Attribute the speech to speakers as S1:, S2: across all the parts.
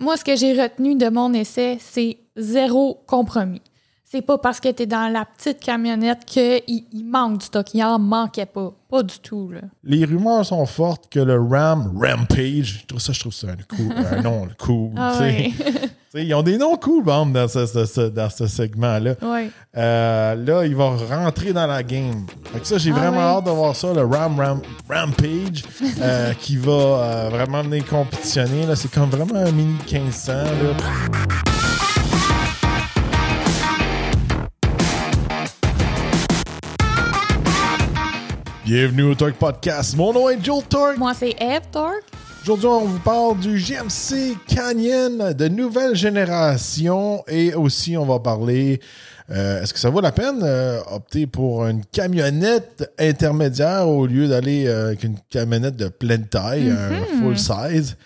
S1: Moi, ce que j'ai retenu de mon essai, c'est zéro compromis. C'est pas parce que tu es dans la petite camionnette qu'il il manque du stock. Il en manquait pas. Pas du tout. Là.
S2: Les rumeurs sont fortes que le Ram Rampage, je trouve ça, je trouve ça un, cool, un nom cool.
S1: Ah
S2: ils ont des noms cool, bon, dans ce, ce- ce- dans ce segment-là.
S1: ouais.
S2: Euh, là, il va rentrer dans la game. Fait que ça, j'ai
S1: Ah
S2: vraiment
S1: ouais.
S2: hâte de voir ça, le Ram, Ram Rampage, euh, qui va euh, vraiment venir compétitionner. C'est comme vraiment un mini 1500. Là. Bienvenue au Torque Podcast. Mon nom est Joel Torque.
S1: Moi, c'est Eve Torque.
S2: Aujourd'hui, on vous parle du GMC Canyon de nouvelle génération et aussi on va parler euh, est-ce que ça vaut la peine euh, opter pour une camionnette intermédiaire au lieu d'aller euh, avec une camionnette de pleine taille, un full size?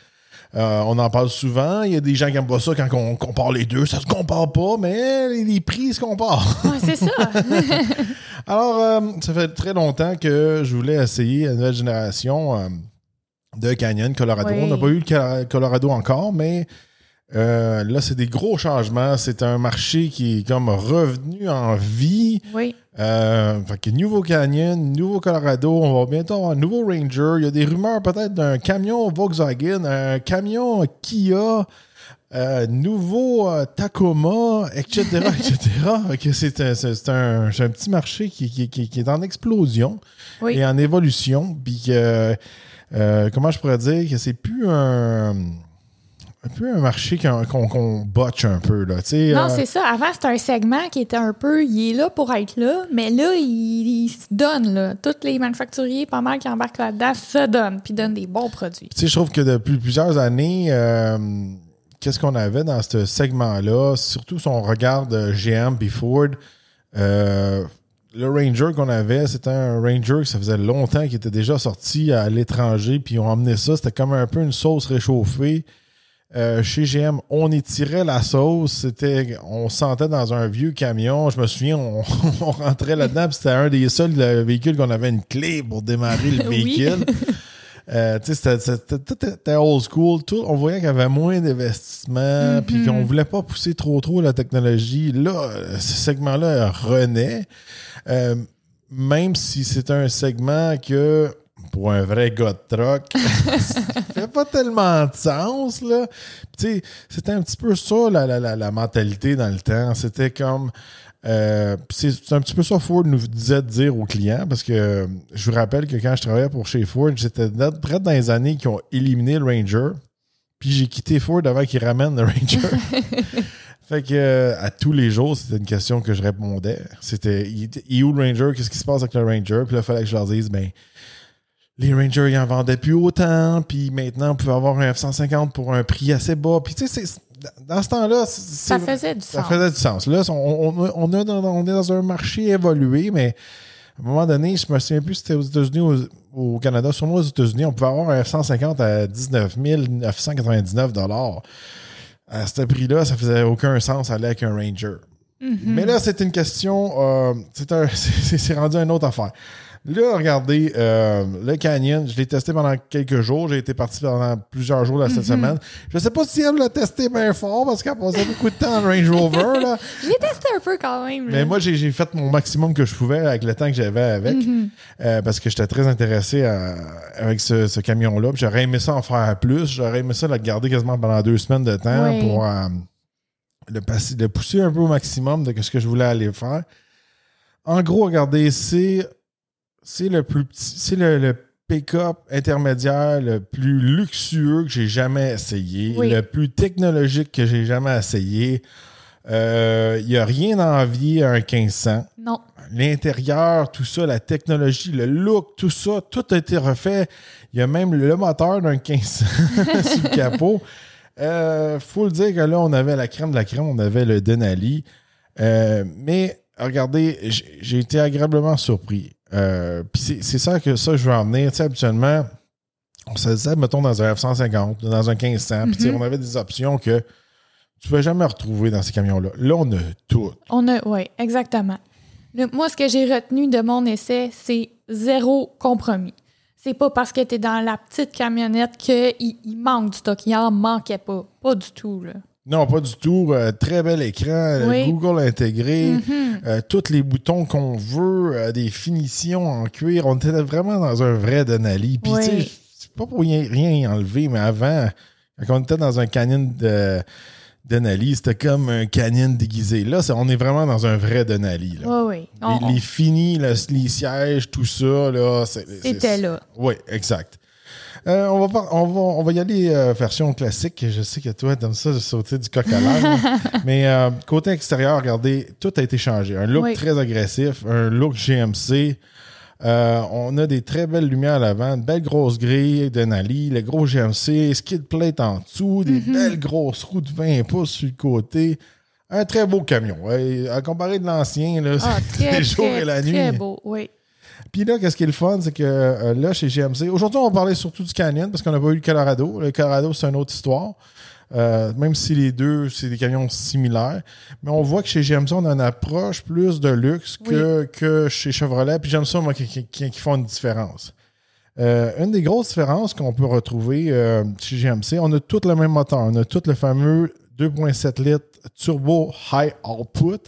S2: Euh, on en parle souvent. Il y a des gens qui aiment pas ça quand on compare les deux. Ça se compare pas, mais les, prix se comparent.
S1: Ouais, c'est ça.
S2: Alors, euh, ça fait très longtemps que je voulais essayer la nouvelle génération euh, de Canyon Colorado.
S1: Oui.
S2: On n'a pas eu le Colorado encore, mais euh, là, c'est des gros changements. C'est un marché qui est comme revenu en vie.
S1: oui.
S2: Euh, fait que nouveau Canyon, nouveau Colorado, on va bientôt avoir un nouveau Ranger. Il y a des rumeurs peut-être d'un camion Volkswagen, un camion Kia, euh, nouveau euh, Tacoma, etc., etc. C'est un, un, un petit marché qui, qui- qui- qui est en explosion
S1: Oui.
S2: et en évolution. Puis que, euh, comment je pourrais dire que c'est plus un, un peu un marché qu'on botche un peu. Là,
S1: Non,
S2: euh,
S1: c'est ça. Avant, c'était un segment qui était un peu. Il est là pour être là, mais là, il, il se donne. Là. Tous les manufacturiers, pas mal qui embarquent là-dedans, se donnent, puis donnent des bons produits.
S2: Tu sais, je trouve que depuis plusieurs années, euh, qu'est-ce qu'on avait dans ce segment-là, surtout si on regarde euh, GM puis Ford, euh, le Ranger qu'on avait, c'était un Ranger que ça faisait longtemps qu'il était déjà sorti à l'étranger, puis on emmenait ça, c'était comme un peu une sauce réchauffée. Euh, chez GM, on étirait la sauce, c'était, on se sentait dans un vieux camion. Je me souviens, on, on rentrait là-dedans, c'était un des seuls euh, véhicules qu'on avait une clé pour démarrer le véhicule. Euh, tu sais, c'était- old school. Tout, on voyait qu'il y avait moins d'investissement, puis qu'on voulait pas pousser trop trop la technologie. Là, euh, ce segment-là renaît. Euh, même si c'est un segment que, pour un vrai gars de truck, ça fait pas tellement de sens, là. Tu sais, c'était un petit peu ça, la, la, la, la mentalité dans le temps. C'était comme... euh, c'est un petit peu ça Ford nous disait de dire aux clients parce que euh, je vous rappelle que quand je travaillais pour chez Ford, j'étais très dans les années qui ont éliminé le Ranger. Puis j'ai quitté Ford avant qu'ils ramènent le Ranger. fait que euh, à tous les jours, c'était une question que je répondais. C'était il, était- il est où le Ranger? Qu'est-ce qui se passe avec le Ranger? Puis là, il fallait que je leur dise ben les Rangers, ils en vendaient plus autant, puis maintenant, on pouvait avoir un F-150 pour un prix assez bas. Puis, tu sais, dans ce temps-là,
S1: Ça faisait du
S2: ça
S1: sens.
S2: faisait du sens. Là, on, on- on est dans, on est dans un marché évolué, mais à un moment donné, je me souviens plus si c'était aux États-Unis ou au, au Canada. Sûrement aux États-Unis, on pouvait avoir un F-150 à 19 999 À ce prix-là, ça faisait aucun sens aller avec un Ranger. Mais là, c'est une question. euh, c'est rendu une autre affaire. Là, regardez, euh, le Canyon, je l'ai testé pendant quelques jours. J'ai été parti pendant plusieurs jours là, cette semaine. Je sais pas si elle l'a testé bien fort parce qu'elle passait beaucoup de temps en Range Rover. Là.
S1: Je l'ai testé un peu quand même. là.
S2: Mais moi, j'ai fait mon maximum que je pouvais avec le temps que j'avais avec. euh, parce que j'étais très intéressé à- avec ce, ce camion-là. J'aurais aimé ça en faire plus. J'aurais aimé ça le garder quasiment pendant deux semaines de temps
S1: Oui.
S2: pour euh, le, passer- le pousser un peu au maximum de ce que je voulais aller faire. En gros, regardez, c'est c'est le plus petit, c'est le, le pick-up intermédiaire le plus luxueux que j'ai jamais essayé,
S1: Oui.
S2: le plus technologique que j'ai jamais essayé. Il n'y a rien à envier à un 1500.
S1: Non.
S2: L'intérieur, tout ça, la technologie, le look, tout ça, tout a été refait. Il y a même le moteur d'un 1500 sur le capot. Euh, faut le dire que là, on avait la crème de la crème, on avait le Denali. Euh, mais regardez, j'ai été agréablement surpris. Euh, Puis c'est- ça que ça je veux en venir. Tu sais, habituellement, on se disait, mettons, dans un F-150, dans un 1500, puis tu sais,
S1: Mhm.
S2: on avait des options que tu ne peux jamais retrouver dans ces camions-là. Là, on a tout.
S1: On a, oui, exactement. Le- moi, ce que j'ai retenu de mon essai, c'est zéro compromis. c'est pas parce que t'es dans la petite camionnette qu'il il manque du stock. Il en manquait pas. Pas du tout, là.
S2: Non, pas du tout. Euh, très bel écran, euh,
S1: Oui.
S2: Google intégré,
S1: Mhm.
S2: euh, tous les boutons qu'on veut, euh, des finitions en cuir. On était vraiment dans un vrai Denali. Puis,
S1: Oui.
S2: tu sais, c'est pas pour rien, rien y enlever, mais avant, quand on était dans un canyon de Denali, c'était comme un canyon déguisé. Là, on est vraiment dans un vrai Denali. là.
S1: Oui, oui. On-
S2: Les, finis, le- les sièges, tout ça, là.
S1: C'était là.
S2: Oui, exact. Euh, on, va on, va, on va y aller euh, version classique. Je sais que toi, t'aimes ça de sauter du coq à l'âne. mais euh, côté extérieur, regardez, tout a été changé. Un look
S1: Oui.
S2: très agressif, un look GMC. On a des très belles lumières à l'avant, une belle grosse grille de Nali, le gros GMC, skid plate en dessous, des
S1: Mhm.
S2: belles grosses roues de 20 pouces sur le côté. Un très beau camion. À comparer de l'ancien, là,
S1: Ah,
S2: c'est les jours et la nuit.
S1: très beau, oui.
S2: Puis là, qu'est-ce qui est le fun, c'est que euh, là, chez GMC, aujourd'hui, on va parler surtout du Canyon parce qu'on n'a pas eu le Colorado. Le Colorado, c'est une autre histoire. Euh, même si les deux, c'est des camions similaires. Mais on voit que chez GMC, on a une approche plus de luxe que, que chez Chevrolet. Puis j'aime ça, moi, qui, qui- qui font une différence. Euh, une des grosses différences qu'on peut retrouver euh, chez GMC, on a tout le même moteur. On a tout le fameux 2.7 litres turbo high output.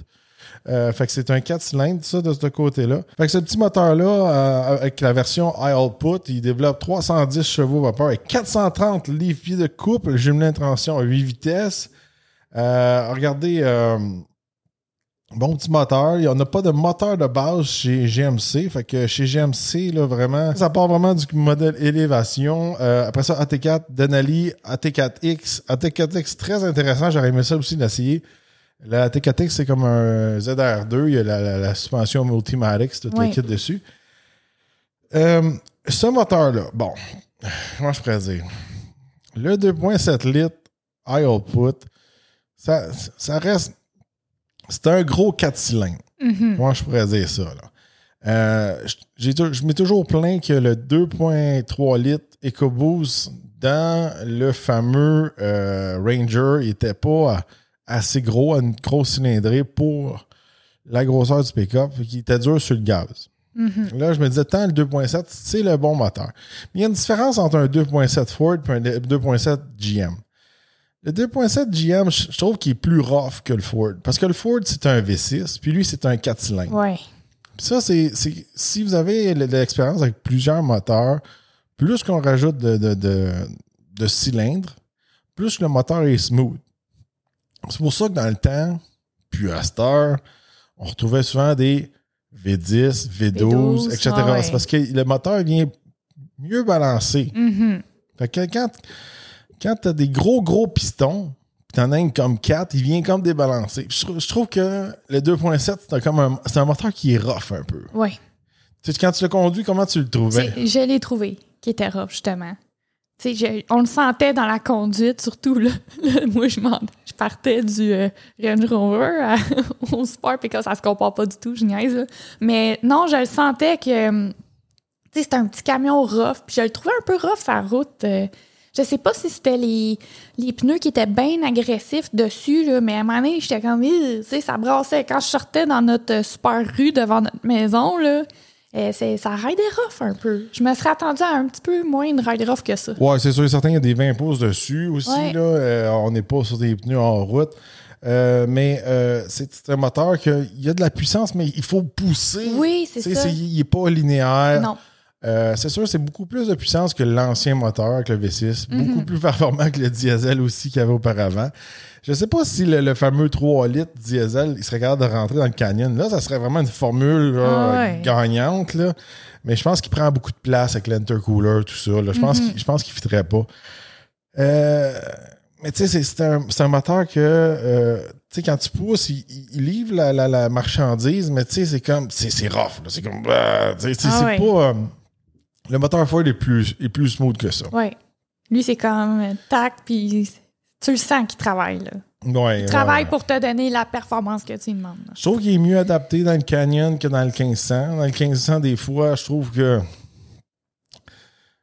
S2: Euh, fait que c'est un 4 cylindres, ça, de ce côté-là. Fait que ce petit moteur-là, euh, avec la version high output, il développe 310 chevaux vapeur et 430 livres-pieds de couple, jumelé intention à 8 vitesses. Euh, regardez, bon petit moteur. Il n'y en a pas de moteur de base chez GMC. Fait que chez GMC, là, vraiment, ça part vraiment du modèle élévation. Après ça, AT4, Denali, AT4X. AT4X, très intéressant. J'aurais aimé ça aussi d'essayer. La AT4X, c'est comme un ZR2. Il y a la, la- la suspension Multimatic, c'est tout
S1: Oui.
S2: le kit dessus. Euh, ce moteur-là, bon, comment je pourrais dire? Le 2.7 litres high output, ça, ça reste. C'est un gros 4 cylindres.
S1: Mhm.
S2: Comment je pourrais dire ça? Là? Euh, je- m'ai toujours plaint que le 2.3 litres EcoBoost dans le fameux euh, Ranger n'était pas assez gros, à une grosse cylindrée pour la grosseur du pick-up, qu'il était dur sur le gaz.
S1: Mhm.
S2: Là, je me disais, tant le 2.7, c'est le bon moteur. Mais il y a une différence entre un 2.7 Ford et un 2.7 GM. Le 2.7 GM, je trouve qu'il est plus rough que le Ford. Parce que le Ford, c'est un V6, puis lui, c'est un 4 cylindres.
S1: Ouais.
S2: Puis ça, c'est, si vous avez l'expérience avec plusieurs moteurs, plus qu'on rajoute de, de, de- de cylindres, plus le moteur est smooth. C'est pour ça que dans le temps, puis à cette heure, on retrouvait souvent des V10, V12,
S1: V12,
S2: etc.
S1: ah ouais.
S2: C'est parce que le moteur vient mieux balancé.
S1: Mhm.
S2: Fait que quand, quand tu as des gros, gros pistons, puis t'en as un comme 4, il vient comme débalancé. Puis Je, trouve- je trouve que le 2.7, c'est un, comme un, moteur qui est rough un peu. Tu sais, quand tu l'as conduit, comment tu le trouvais?
S1: Je l'ai trouvé, qui était rough, justement. On le sentait dans la conduite, surtout. Là, moi, je, partais du euh, Range Rover au Sport, puis que ça se compare pas du tout, je niaise. là. Mais non, je le sentais que hum, c'était un petit camion rough, puis je le trouvais un peu rough sa route. euh. je sais pas si c'était les, les pneus qui étaient bien agressifs dessus, là, mais à un moment donné, j'étais comme, tu sais, ça brassait. Quand je sortais dans notre euh, super rue devant notre maison, là, euh, c'est- ça raidait rough un peu. Je me serais attendu à un petit peu moins de ride rough que ça.
S2: Ouais, c'est sûr et certain, il y a des 20 pouces dessus aussi.
S1: Ouais.
S2: Là, Euh, on n'est pas sur des pneus en route. Euh, mais euh, c'est c'est un moteur qu'il y a de la puissance, mais il faut pousser.
S1: Oui, c'est ça.
S2: Il n'est pas linéaire.
S1: Non.
S2: Euh, c'est sûr, c'est beaucoup plus de puissance que l'ancien moteur, que le V6.
S1: Mhm.
S2: Beaucoup plus performant que le diesel aussi qu'il y avait auparavant. Je ne sais pas si le, le fameux 3 litres diesel, il serait capable de rentrer dans le canyon. Là, ça serait vraiment une formule là,
S1: Ah ouais.
S2: gagnante. Là. Mais je pense qu'il prend beaucoup de place avec l'intercooler, tout ça. là. Je pense
S1: Mhm.
S2: qu'il je pense qu'il ne fitterait pas. Euh, mais tu sais, c'est- un, moteur que, euh, tu sais, quand tu pousses, il, livre la, la- la marchandise, mais tu sais, c'est comme, c'est c'est rough. C'est comme, bah, tu sais, c'est
S1: Ah
S2: c'est
S1: ouais.
S2: pas. Le moteur Ford est plus, est plus smooth que ça.
S1: Ouais. Lui, c'est comme euh, tac, puis tu le sens qu'il travaille. Là.
S2: Ouais,
S1: Il travaille
S2: ouais.
S1: pour te donner la performance que tu lui demandes. là.
S2: Je trouve qu'il est mieux adapté dans le Canyon que dans le 1500. Dans le 1500, des fois, je trouve que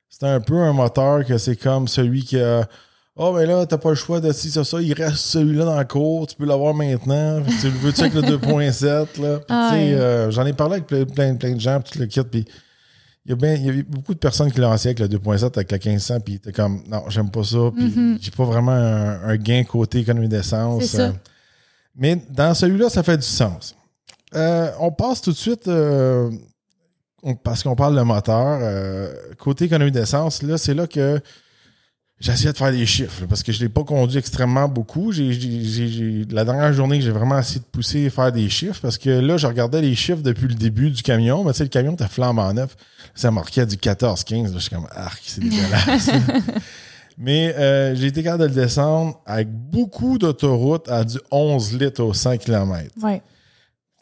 S2: c'est un peu un moteur que c'est comme celui qui a. Oh, mais là, t'as pas le choix de ci, ça, ça. Il reste celui-là dans le cours. Tu peux l'avoir maintenant. Tu le veux-tu avec le 2.7? Là? Puis,
S1: Ah
S2: tu sais,
S1: ouais.
S2: euh, J'en ai parlé avec plein, plein, plein de gens, puis tout le kit. Puis il y, a bien, il y a beaucoup de personnes qui l'ont essayé avec le 2.7, avec le 1500, puis t'es comme, non, j'aime pas ça, puis
S1: Mhm.
S2: j'ai pas vraiment un, un gain côté économie d'essence. Euh, mais dans celui-là, ça fait du sens. Euh, on passe tout de suite, euh, on- parce qu'on parle de moteur, côté économie d'essence, là, c'est là que j'essayais de faire des chiffres, là, parce que je l'ai pas conduit extrêmement beaucoup. La dernière journée que j'ai vraiment essayé de pousser et faire des chiffres, parce que là, je regardais les chiffres depuis le début du camion, mais tu sais, le camion était flambant neuf. Ça marquait du 14-15. là, Je suis comme, arc, c'est dégueulasse. Mais euh, j'ai été capable de le descendre avec beaucoup d'autoroutes à du 11 litres au 100 km.
S1: Ouais.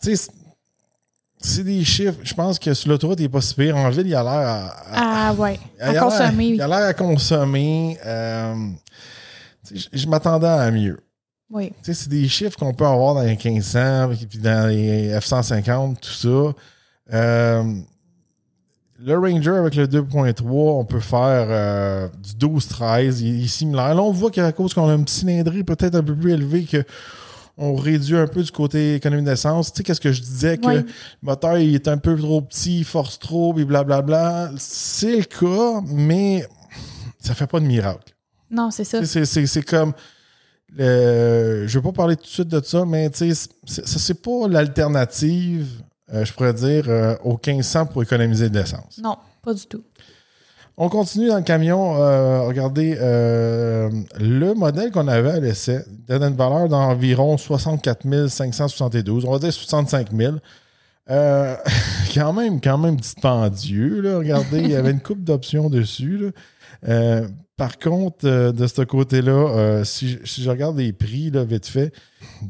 S2: Tu sais, c'est- des chiffres. Je pense que sur l'autoroute, il n'est pas si pire. En ville, il a l'air à, à-
S1: Ah, ouais. À consommer,
S2: Il a l'air à consommer. euh, je je m'attendais à mieux.
S1: Oui.
S2: Tu sais, c'est des chiffres qu'on peut avoir dans les 1500, puis dans les F-150, tout ça. Euh, le Ranger avec le 2.3, on peut faire euh, du 12-13. Il est similaire. Là, on voit qu'à cause qu'on a une cylindrée peut-être un peu plus élevée que on réduit un peu du côté économie d'essence. Tu sais, qu'est-ce que je disais? Que
S1: Oui.
S2: le moteur il est un peu trop petit, il force trop, et blablabla. C'est le cas, mais ça fait pas de miracle.
S1: Non, c'est ça.
S2: C'est c'est- c'est comme. le- je ne vais pas parler tout de suite de ça, mais tu sais, ça, c'est pas l'alternative, euh, je pourrais dire, euh, au 1500 pour économiser de l'essence.
S1: Non, pas du tout.
S2: On continue dans le camion. euh, regardez, euh, le modèle qu'on avait à l'essai donne une valeur d'environ 64 572, on va dire 65 000. Euh, quand même, quand même dispendieux. Là. Regardez, il y avait une coupe d'options dessus. là. Par contre, euh, de ce côté-là, euh, si, je- si je regarde les prix, là, vite fait,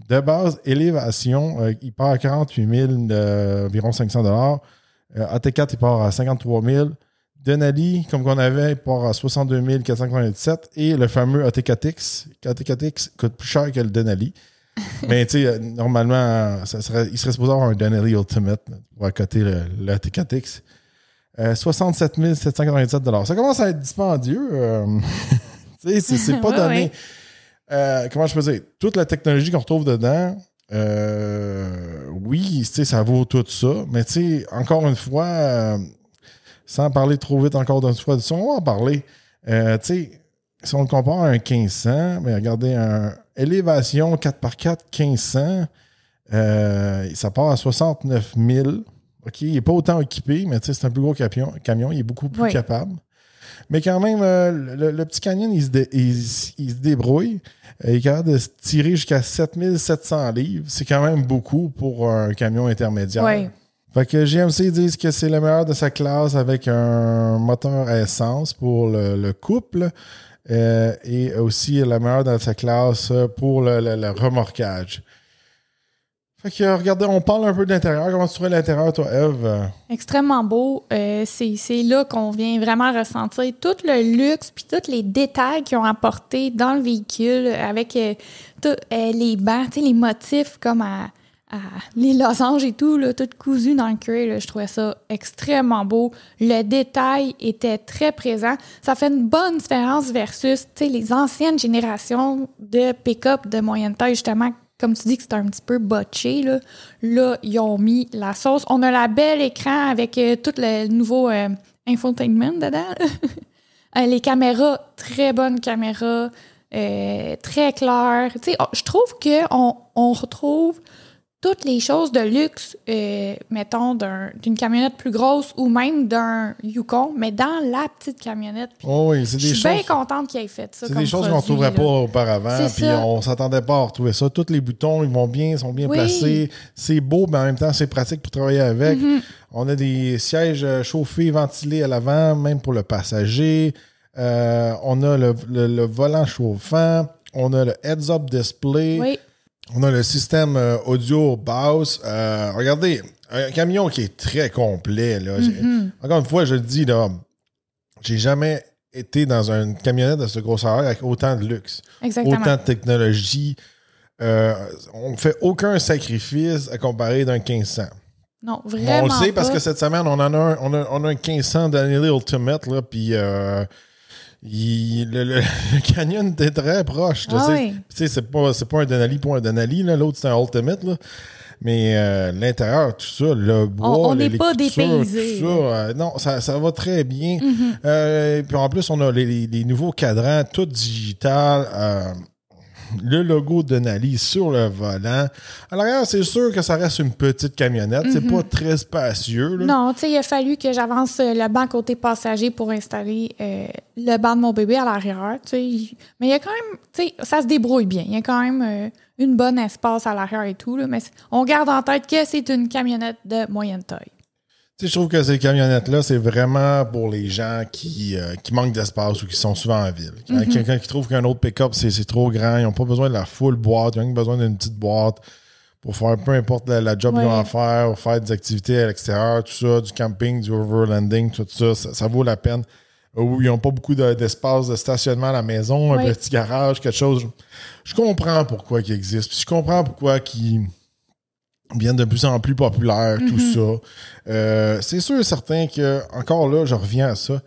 S2: de base, élévation, euh, il part à 48 000, euh, environ 500 dollars. AT4, il part à 53 000. Denali, comme qu'on avait, il part à 62 497. Et le fameux AT4X. AT4X coûte plus cher que le Denali. Mais tu sais, normalement, ça serait, il serait supposé avoir un Denali Ultimate pour accoter le, le AT4X. Euh, 67 797 Ça commence à être dispendieux. euh, c'est, c'est pas
S1: Ouais,
S2: donné.
S1: ouais.
S2: Euh, comment je peux dire? Toute la technologie qu'on retrouve dedans, euh, oui, ça vaut tout ça. Mais tu sais, encore une fois, euh, sans parler trop vite encore d'une fois de ça, on va en parler. Euh, tu sais, si on le compare à un 1500, mais regardez, un élévation 4x4 1500, euh, ça part à 69 000. OK, il n'est pas autant équipé, mais c'est un plus gros camion, camion, il est beaucoup plus
S1: Oui.
S2: capable. Mais quand même, euh, le, le petit canyon, il se, dé- il, se débrouille. Euh, il est capable de se tirer jusqu'à 7700 livres. C'est quand même beaucoup pour un camion intermédiaire.
S1: Oui.
S2: Fait que GMC disent que c'est le meilleur de sa classe avec un moteur à essence pour le, le couple euh, et aussi le meilleur de sa classe pour le remorquage. Fait que regardez, on parle un peu de l'intérieur. Comment tu trouves l'intérieur, toi, Eve?
S1: Extrêmement beau. Euh, c'est là qu'on vient vraiment ressentir tout le luxe puis tous les détails qu'ils ont apportés dans le véhicule avec euh, tout, euh, les bancs, les motifs comme à, les losanges et tout, là, tout cousu dans le cuir. je trouvais ça extrêmement beau. Le détail était très présent. Ça fait une bonne différence versus les anciennes générations de pick-up de moyenne taille, justement, comme tu dis que c'est un petit peu botché, là, là, ils ont mis la sauce. On a la belle écran avec euh, tout le nouveau euh, infotainment dedans. Euh, les caméras, très bonnes caméras, très claires. Tu sais, oh, je trouve qu'on on retrouve toutes les choses de luxe, euh, mettons, d'un- d'une camionnette plus grosse ou même d'un Yukon, mais dans la petite camionnette. Puis
S2: Oh oui, c'est
S1: je
S2: des
S1: suis bien
S2: choses.
S1: contente qu'il ait fait ça.
S2: C'est des choses qu'on ne
S1: là.
S2: pas auparavant. Puis
S1: ça.
S2: on s'attendait pas à retrouver ça. Tous les boutons, ils vont bien, sont bien
S1: Oui.
S2: placés. C'est beau, mais en même temps, c'est pratique pour travailler avec.
S1: Mhm.
S2: On a des sièges euh, chauffés, ventilés à l'avant, même pour le passager. Euh, on a le, le- le volant chauffant. On a le heads-up display.
S1: Oui,
S2: On a le système euh, audio Bose. Euh, regardez, un camion qui est très complet. Là.
S1: Mhm.
S2: Encore une fois, je le dis, là, j'ai jamais été dans une camionnette de ce grosseur avec autant de luxe,
S1: exactement.
S2: autant de technologie. Euh, on ne fait aucun sacrifice à comparer d'un 1500.
S1: Non,
S2: on
S1: vraiment.
S2: le sait parce que cette semaine, on en a un, on a, on a un 1500 Daniel Ultimate, là, puis euh, il- le, le- le canyon était très proche.
S1: Ah
S2: tu sais.
S1: oui.
S2: C'est pas, c'est pas un Denali pour un Denali, là. l'autre c'est un Ultimate. Là. Mais euh, l'intérieur, tout ça, le bois,
S1: On- n'est pas dépaysé,
S2: tout ça, euh, non, ça, ça va très bien. Euh, puis en plus, on a les, les- les nouveaux cadrans, tout digital. Le logo de Nali sur le volant. À l'arrière, c'est sûr que ça reste une petite camionnette. C'est pas très spacieux. là.
S1: Non, tu sais, il a fallu que j'avance euh, le banc côté passager pour installer euh, le banc de mon bébé à l'arrière. Mais il y a quand même, tu sais, ça se débrouille bien. Il y a quand même euh, une bonne espace à l'arrière et tout. là. mais on garde en tête que c'est une camionnette de moyenne taille.
S2: Tu sais, je trouve que ces camionnettes-là, c'est vraiment pour les gens qui, euh, qui manquent d'espace ou qui sont souvent en ville. Quand- Quelqu'un qui trouve qu'un autre pick-up, c'est trop grand, ils n'ont pas besoin de la full boîte, ils ont besoin d'une petite boîte pour faire peu importe la, la job qu'ils ont à faire, ou faire des activités à l'extérieur, tout ça, du camping, du overlanding, tout ça, ça, ça vaut la peine. Où ils n'ont pas beaucoup de- d'espace de stationnement à la maison, un petit garage, quelque chose. Je comprends pourquoi ils existent. Puis je comprends pourquoi ils viennent de plus en plus populaires, tout ça. Euh, c'est sûr et certain que, encore là, je reviens à ça.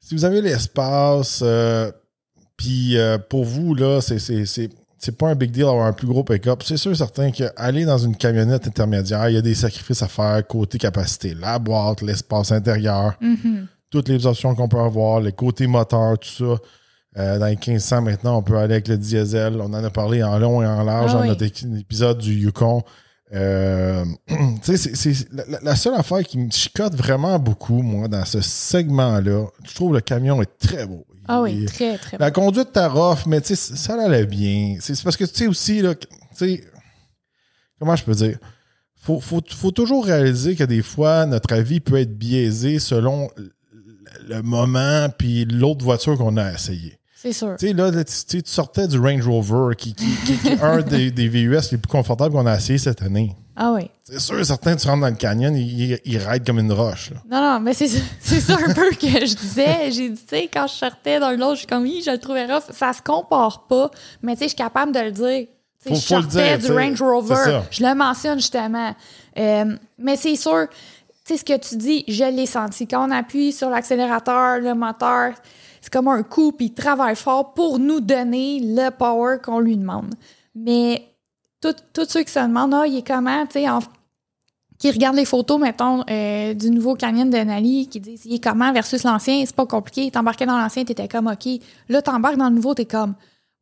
S2: Si vous avez l'espace, euh, puis euh, pour vous, là, c'est, pas un big deal d'avoir un plus gros pick-up. C'est sûr et certain qu'aller dans une camionnette intermédiaire, il y a des sacrifices à faire côté capacité. La boîte, l'espace intérieur, toutes les options qu'on peut avoir, les côtés moteurs, tout ça. Euh, dans les 1500 maintenant, on peut aller avec le diesel. On en a parlé en long et en large
S1: Ah
S2: dans
S1: oui.
S2: notre épisode du Yukon. Euh, c'est, la, seule affaire qui me chicote vraiment beaucoup, moi, dans ce segment-là. Je trouve le camion est très beau.
S1: Ah oui, très, très
S2: la conduite t'a rough, mais tu sais, ça allait bien. C'est parce que tu sais aussi, là, que- tu sais, comment je peux dire? Faut, faut, faut toujours réaliser que des fois, notre avis peut être biaisé selon le- le moment puis l'autre voiture qu'on a essayé.
S1: C'est sûr.
S2: Tu sais, là, tu, sortais du Range Rover, qui, qui, qui- qui est un des, des VUS les plus confortables qu'on a essayé cette année.
S1: Ah oui.
S2: C'est sûr, certains, tu rentres dans le canyon, ils, ils, raident comme une roche. là.
S1: Non, non, mais c'est ça- un peu que je disais. J'ai dit, tu sais, quand je sortais dans l'autre, je suis comme, oui, je le trouvais rough. Ça se compare pas, mais tu sais, je suis capable de le dire.
S2: Faut-
S1: je
S2: faut le
S1: sortais
S2: dire,
S1: du Range Rover. Je le mentionne justement. Euh, mais c'est sûr, tu sais, ce que tu dis, je l'ai senti. Quand on appuie sur l'accélérateur, le moteur, c'est comme un coup, puis il travaille fort pour nous donner le power qu'on lui demande. Mais tout- tous ceux qui se demandent, ah, il est comment, tu sais, qui regardent les photos, mettons, euh, du nouveau canyon de Nali, qui disent il est comment versus l'ancien, c'est pas compliqué. T'embarquais dans l'ancien, t'étais comme OK. Là, t'embarques dans le nouveau, t'es comme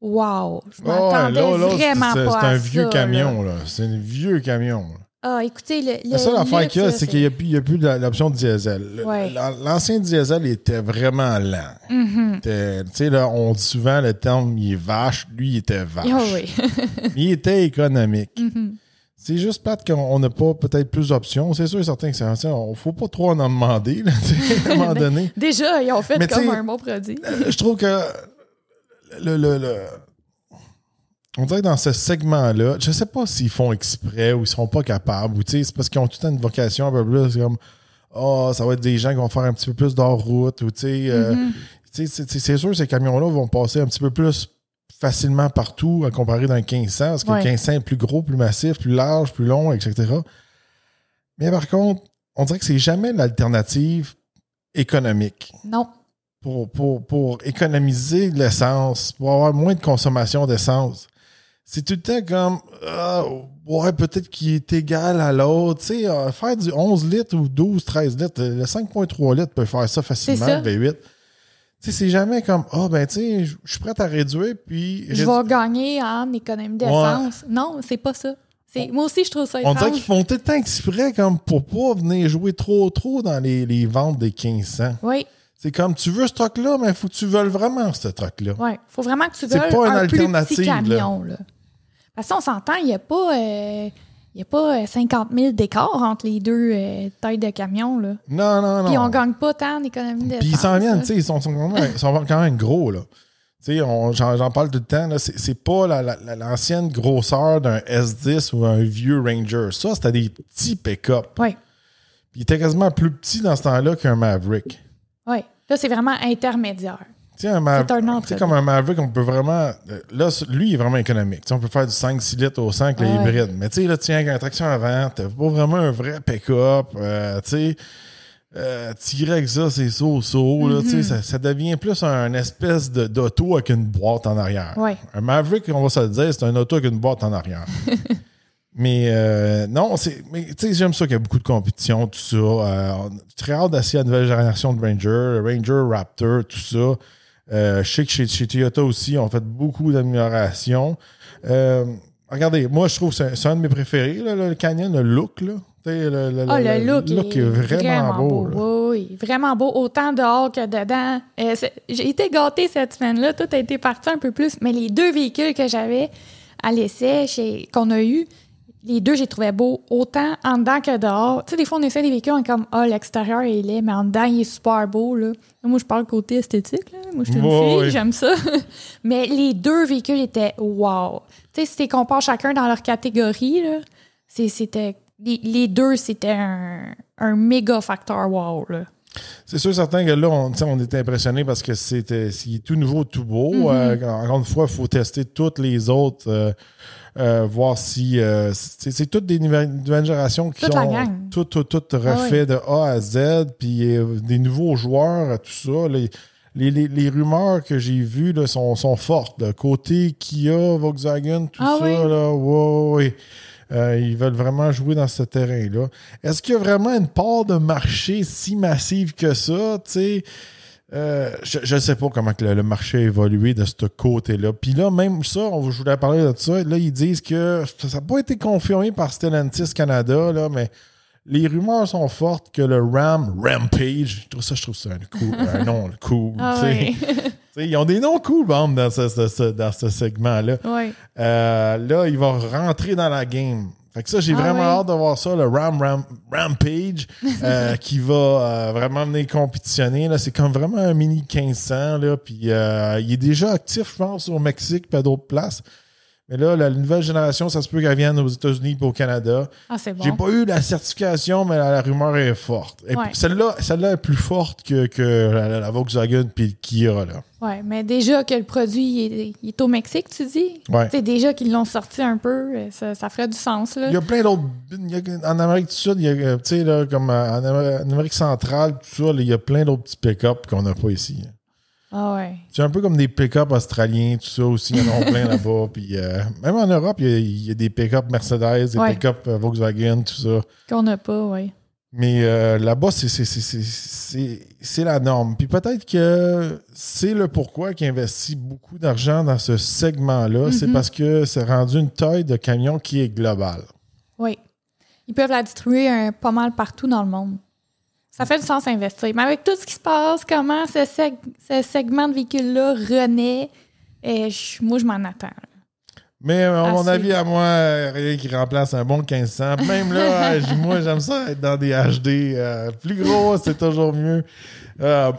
S1: Wow, je m'attendais vraiment pas
S2: C'est un vieux camion, là. C'est un vieux camion. là.
S1: Ah, écoutez, le, le
S2: La seule affaire qu'il y a, c'est qu'il n'y a, plus- l'option diesel.
S1: Ouais.
S2: L'ancien diesel était vraiment lent. Tu sais, là, on dit souvent le terme il est vache. Lui, il était vache.
S1: Ah oui.
S2: Il était économique.
S1: Mhm.
S2: C'est juste plate qu'on n'a pas peut-être plus d'options. C'est sûr et certain que c'est. On faut pas trop en demander, là, à un moment donné.
S1: Déjà, ils ont fait
S2: Mais
S1: comme un bon produit.
S2: Euh, je trouve que le, le- le- on dirait que dans ce segment-là, je sais pas s'ils font exprès ou ils seront pas capables, ou tu sais, c'est parce qu'ils ont tout le temps une vocation un peu plus comme oh, ça va être des gens qui vont faire un petit peu plus d'hors route, ou tu sais, euh,
S1: Mhm.
S2: c'est- sûr ces camions-là vont passer un petit peu plus facilement partout à comparer dans le 1500, parce que
S1: Ouais.
S2: le 1500 est plus gros, plus massif, plus large, plus long, etc. Mais par contre, on dirait que c'est jamais l'alternative économique
S1: Non.
S2: pour, pour, pour économiser de l'essence, pour avoir moins de consommation d'essence. C'est tout le temps comme, ah, ouais, peut-être qu'il est égal à l'autre. Tu sais, euh, faire du 11 litres ou 12, 13 litres, le 5,3 litres peut faire ça facilement,
S1: C'est ça.
S2: le V8. Tu sais, c'est jamais comme, ah, ben, tu sais, je suis prêt à réduire, puis.
S1: Je vais gagner en économie d'essence. Non, c'est pas ça. C'est- Moi aussi, je trouve ça
S2: On dirait
S1: étrange.
S2: qu'ils font tout le temps exprès, comme, pour pas venir jouer trop, trop dans les, les ventes des 1500.
S1: Oui,
S2: C'est comme, tu veux ce truck-là, mais il faut que tu veuilles vraiment ce truck-là.
S1: oui. faut vraiment que tu
S2: C'est
S1: veuilles
S2: pas une
S1: un plus
S2: alternative,
S1: petit
S2: là.
S1: camion. Là. Parce qu'on s'entend, il n'y a pas... euh, il a pas euh, 50 000 d'écart entre les deux euh, tailles de camion. Là.
S2: Non, non, non.
S1: Puis on gagne pas tant d'économie d'essence.
S2: Puis ils s'en viennent,
S1: là.
S2: tu sais, ils sont, sont quand même, ils sont quand même gros, là. J'en j'en parle tout le temps, là. C'est c'est pas la- la- la- l'ancienne grosseur d'un S10 ou un vieux Ranger. Ça, c'était des petits pick-up.
S1: Oui,
S2: Puis il était quasiment plus petit dans ce temps-là qu'un Maverick.
S1: oui. Là, c'est vraiment intermédiaire. C'est
S2: comme un Maverick, on peut vraiment. euh, Là, lui, il est vraiment économique. Tu sais, on peut faire du 5-6 litres au 100 avec le
S1: ouais.
S2: hybride. Mais tu sais, là, tu viens avec un traction avant, t'as pas vraiment un vrai pick-up. euh, tu sais, euh, avec ça, c'est là, tu sais,
S1: Mhm.
S2: ça, ça devient plus un espèce d'auto avec une boîte en arrière.
S1: Ouais.
S2: Un Maverick, on va se le dire, c'est un auto avec une boîte en arrière. Mais euh, non, c'est. Mais tu sais, j'aime ça qu'il y a beaucoup de compétition, tout ça. Euh, très hâte d'essayer la nouvelle génération de Ranger, Ranger Raptor, tout ça. Euh, je sais que chez, chez, Toyota aussi, on fait beaucoup d'améliorations. Euh, regardez, moi, je trouve que c'est un de mes préférés, là, le Canyon, le look. Là. Le,
S1: le, oh, le, look, est, vraiment, beau. oui, vraiment beau, autant dehors que dedans. Euh, j'ai été gâtée cette semaine-là, tout a été parti un peu plus, mais les deux véhicules que j'avais à l'essai, qu'on a eu, les deux, j'ai trouvé beau, autant en dedans que dehors. Tu sais, des fois, on essaie des véhicules, on est comme, ah, l'extérieur, il est, mais en dedans, il est super beau, là. Moi, je parle côté esthétique, là. Moi, je suis une fille, j'aime ça. mais les deux véhicules étaient wow. Tu sais, si tu compares chacun dans leur catégorie, là, c'était. Les, deux, c'était un, un méga facteur wow, là.
S2: C'est sûr, certain que là, on, on était impressionné parce que c'était tout nouveau, tout beau. Mm-hmm. Euh, encore une fois, il faut tester toutes les autres. Euh, euh, voir si. Euh, c'est toutes des nouvelles, générations qui ont tout, tout, tout ah refait de A à Z, puis euh, des nouveaux joueurs, tout ça. Les, les, rumeurs que j'ai vues là, sont, sont fortes. Côté Kia, Volkswagen, tout ah ça, là, ouais, ils veulent vraiment jouer dans ce terrain-là. Est-ce qu'il y a vraiment une part de marché si massive que ça? Tu sais? Euh, je ne sais pas comment que le, marché a évolué de ce côté-là. Puis là, même ça, on, je voulais parler de ça. Là, ils disent que ça n'a pas été confirmé par Stellantis Canada, là, mais les rumeurs sont fortes que le Ram Rampage, ça, je trouve ça un, nom cool. Ah ils ont des noms cool, bon, dans ce, dans ce segment-là. Euh, là, il va rentrer dans la game. Fait que ça, j'ai ah vraiment hâte de voir ça, le Ram, Ram Rampage, euh, qui va euh, vraiment venir compétitionner. C'est comme vraiment un mini 1500. Là, puis euh, il est déjà actif, je pense, au Mexique et à d'autres places. Mais là, la nouvelle génération, ça se peut qu'elle vienne aux États-Unis et au Canada.
S1: Ah, c'est bon.
S2: J'ai pas eu la certification, mais la, rumeur est forte. Et celle-là, celle-là est plus forte que, que la, Volkswagen puis le Kia. Là.
S1: Oui, mais déjà que le produit il est, au Mexique, tu dis?
S2: Ouais.
S1: C'est déjà qu'ils l'ont sorti un peu, ça, ça, ferait du sens. Là.
S2: Il y a plein d'autres. En Amérique du Sud, il y a, tu sais, là, comme en Amérique centrale, tout ça, il y a plein d'autres petits pick-up qu'on n'a pas ici.
S1: Ah
S2: c'est un peu comme des pick-up australiens, tout ça aussi. Il y en a plein là-bas. Puis euh, même en Europe, il y a, des pick-up Mercedes, des pick-up euh, Volkswagen, tout ça.
S1: Qu'on n'a pas, oui.
S2: Mais euh, là-bas, c'est la norme. Puis peut-être que c'est le pourquoi qu'ils investit beaucoup d'argent dans ce segment-là. C'est mm-hmm. parce que c'est rendu une taille de camion qui est globale.
S1: Oui. Ils peuvent la distribuer pas mal partout dans le monde. Ça fait du sens investir. Mais avec tout ce qui se passe, comment ce, segment de véhicule-là renaît, et eh, moi, je m'en attends.
S2: Mais euh, à mon avis, à moi, rien qui remplace un bon 1500. Même là, moi, j'aime ça être dans des HD. Euh, plus gros, c'est toujours mieux. Euh,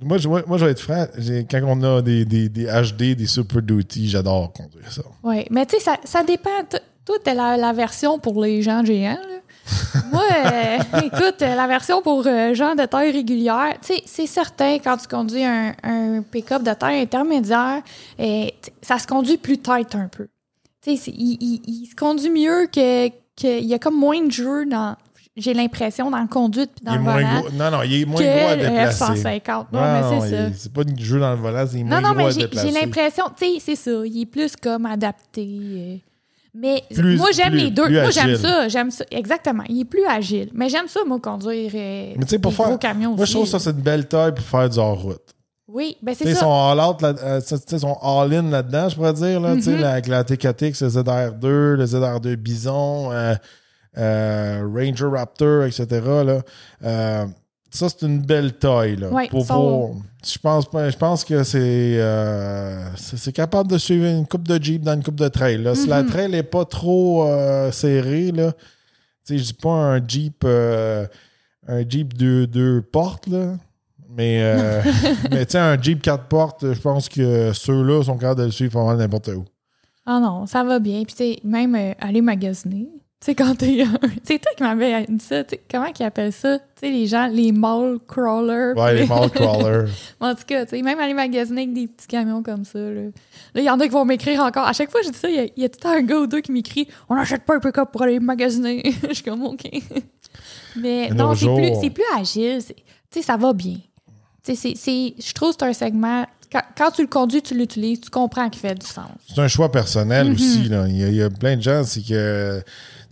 S2: moi, je, moi, je vais être franc. Quand on a des, des, des HD, des Super Duty, j'adore conduire ça.
S1: Oui, mais tu sais, ça, ça dépend. Toi, t'es la, la version pour les gens géants. Moi, euh, écoute, la version pour euh, gens de taille régulière, c'est certain quand tu conduis un, pick-up de taille intermédiaire, euh, ça se conduit plus tight un peu. Il, il, se conduit mieux que qu'il y a comme moins de jeu dans j'ai l'impression dans la conduite puis dans le volant.
S2: non, non, il est moins gros à déplacer.
S1: F-150. Non, mais c'est ça.
S2: C'est pas du jeu dans le volant, c'est moins
S1: non,
S2: gros à déplacer.
S1: J'ai l'impression, tu sais, c'est ça. Il est plus comme adapté. Mais moi, j'aime les deux. Moi, j'aime ça. J'aime ça. Exactement. Il est plus agile. Mais j'aime ça, moi, conduire euh, mais pour faire, gros camions
S2: Moi, je trouve ça, c'est une belle taille pour faire du hors-route.
S1: Oui, ben c'est ça. Ils
S2: sont all-out, euh, sont all-in là-dedans, je pourrais dire, là, mm-hmm. avec la TKTX, le ZR2, le ZR2 Bison, euh, euh, Ranger Raptor, etc. Là. Euh, ça, c'est une belle taille. Là, pour, je, pense, je pense que euh, c'est capable de suivre une coupe de Jeep dans une coupe de trail. Là. Si la mm-hmm. trail n'est pas trop euh, serrée, là, je dis pas un Jeep euh, un Jeep deux, deux portes, là, mais, mais un Jeep quatre portes, je pense que ceux-là sont capables de le suivre n'importe où.
S1: Ah non, ça va bien. Puis même aller magasiner. Tu quand t'es C'est toi qui m'avais dit ça. comment ils appellent ça? Tu sais, les gens, les mall crawlers.
S2: Ouais, les mall crawlers.
S1: en tout cas, tu sais, même aller magasiner avec des petits camions comme ça. Là, il y en a qui vont m'écrire encore. À chaque fois que je dis ça, il y, a, tout un gars ou deux qui m'écrit On n'achète pas un pick-up pour aller magasiner. je suis comme OK. Mais non, c'est plus, plus, agile. Tu sais, ça va bien. Tu sais, je trouve que c'est un segment quand, quand tu le conduis, tu l'utilises, tu comprends qu'il fait du sens.
S2: C'est un choix personnel
S1: Mhm.
S2: aussi. Là. Il, y a, il y a plein de gens, c'est que.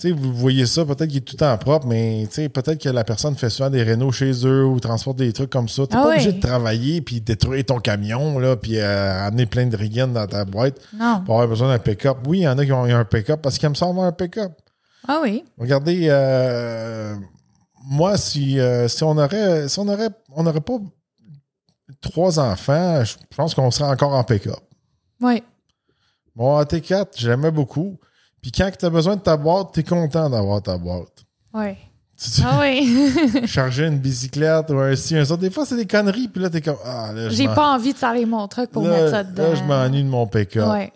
S2: Sais, vous voyez ça, peut-être qu'il est tout temps propre, mais peut-être que la personne fait souvent des rénaux chez eux ou transporte des trucs comme ça. T'es
S1: Ah
S2: pas obligé de travailler puis détruire ton camion, là, puis euh, amener plein de rigaines dans ta boîte
S1: Non.
S2: pour avoir besoin d'un pick-up. Oui, il y en a qui ont un pick-up parce qu'ils aiment ça avoir un pick-up.
S1: Ah oui.
S2: Regardez, euh, moi, si, euh, si on aurait, si on aurait, on n'aurait pas trois enfants, je pense qu'on serait encore en pick-up.
S1: Oui.
S2: Mon AT4, j'aimais beaucoup. Puis quand tu as besoin de ta boîte, tu es content d'avoir ta boîte.
S1: Oui.
S2: Tu
S1: Ah oui.
S2: charger une bicyclette ou un ci, un ça. Des fois, c'est des conneries. Puis là, t'es comme, ah,
S1: J'ai pas envie de saler mon truc pour
S2: là,
S1: mettre ça dedans.
S2: Là, je m'ennuie de mon pick-up.
S1: Ouais.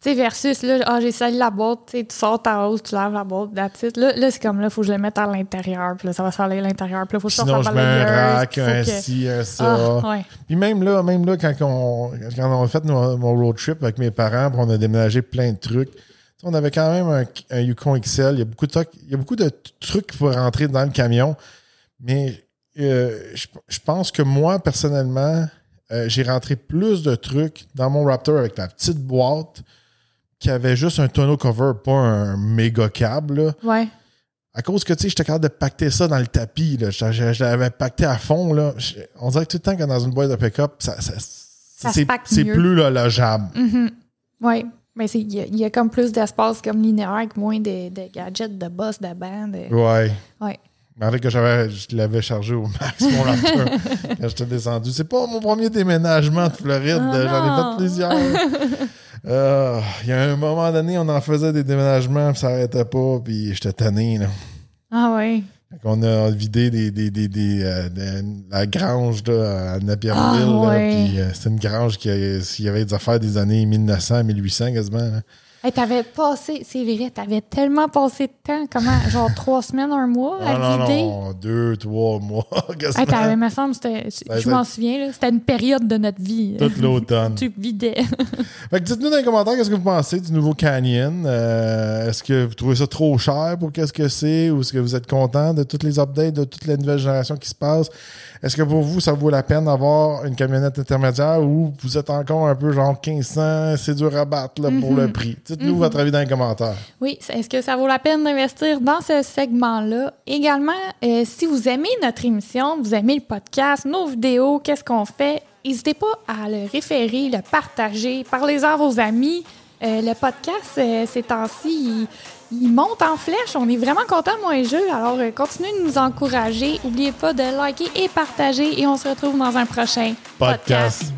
S1: Tu sais, versus, là, ah, j'ai sali la boîte, tu sors ta hausse, tu laves la boîte. Là, là c'est comme, là, faut que je le mette à l'intérieur, puis là, ça va saler à l'intérieur, puis là, faut que je sorte la
S2: je mets un rack, un
S1: que-
S2: ci, un ça.
S1: Ah, ouais.
S2: Puis même là, même là, quand on, quand on a fait nos- mon road trip avec mes parents, puis on a déménagé plein de trucs, on avait quand même un, un Yukon XL. Il y a beaucoup de trucs, il y a beaucoup de t- trucs qui peuvent rentrer dans le camion. Mais euh, je, je pense que moi, personnellement, euh, j'ai rentré plus de trucs dans mon Raptor avec la petite boîte qui avait juste un tonneau cover, pas un méga câble. là.
S1: Ouais.
S2: À cause que, tu sais, j'étais capable de pacter ça dans le tapis. Là. Je, je- je l'avais pacté à fond. Là. On dirait que tout le temps que dans une boîte de pick-up, ça, c'est, plus là, logeable.
S1: Mhm. Ouais. Mais c'est- il y, a- il y a comme plus d'espace comme linéaire avec moins de, de gadgets, de boss, de bande. de-
S2: Ouais.
S1: Ouais.
S2: Malgré que j'avais, je l'avais chargé au max, mon Raptor, quand j'étais descendu. C'est pas mon premier déménagement de Floride.
S1: Ah
S2: J'en ai fait plusieurs. Euh, Il y a un moment donné, on en faisait des déménagements, puis ça arrêtait pas, puis j'étais tanné. Là.
S1: Ah ouais.
S2: Qu'on a vidé des, des, des, des, euh, de- la grange là, à Napierville.
S1: Ah,
S2: là,
S1: ouais.
S2: euh, c'était une grange qui a- s'il y avait des affaires des années 1900, 1800 quasiment. hein.
S1: Hey, t'avais passé, c'est vrai, t'avais tellement passé de temps, comment, genre trois semaines, un mois à
S2: Ah, non,
S1: vider?
S2: non, deux, trois mois.
S1: Hey, t'avais, me semble, je m'en souviens, là, c'était une période de notre vie.
S2: Toute l'automne.
S1: tu vidais.
S2: Fait que dites-nous dans les commentaires qu'est-ce que vous pensez du nouveau Canyon? Euh, est-ce que vous trouvez ça trop cher pour qu'est-ce que c'est ou est-ce que vous êtes content de toutes les updates, de toutes les nouvelles générations qui se passent? Est-ce que pour vous, ça vaut la peine d'avoir une camionnette intermédiaire ou vous êtes encore un peu genre 1500, c'est dur à battre là, pour le prix? Dites-nous votre avis dans les commentaires.
S1: Oui, est-ce que ça vaut la peine d'investir dans ce segment-là? Également, euh, si vous aimez notre émission, vous aimez le podcast, nos vidéos, qu'est-ce qu'on fait? N'hésitez pas à le référer, le partager, parlez-en à vos amis. Euh, le podcast, euh, ces temps-ci, il, il monte en flèche. On est vraiment contents, moi et Jules. Alors, continuez de nous encourager. N'oubliez pas de liker et partager. Et on se retrouve dans un prochain
S2: Podcast.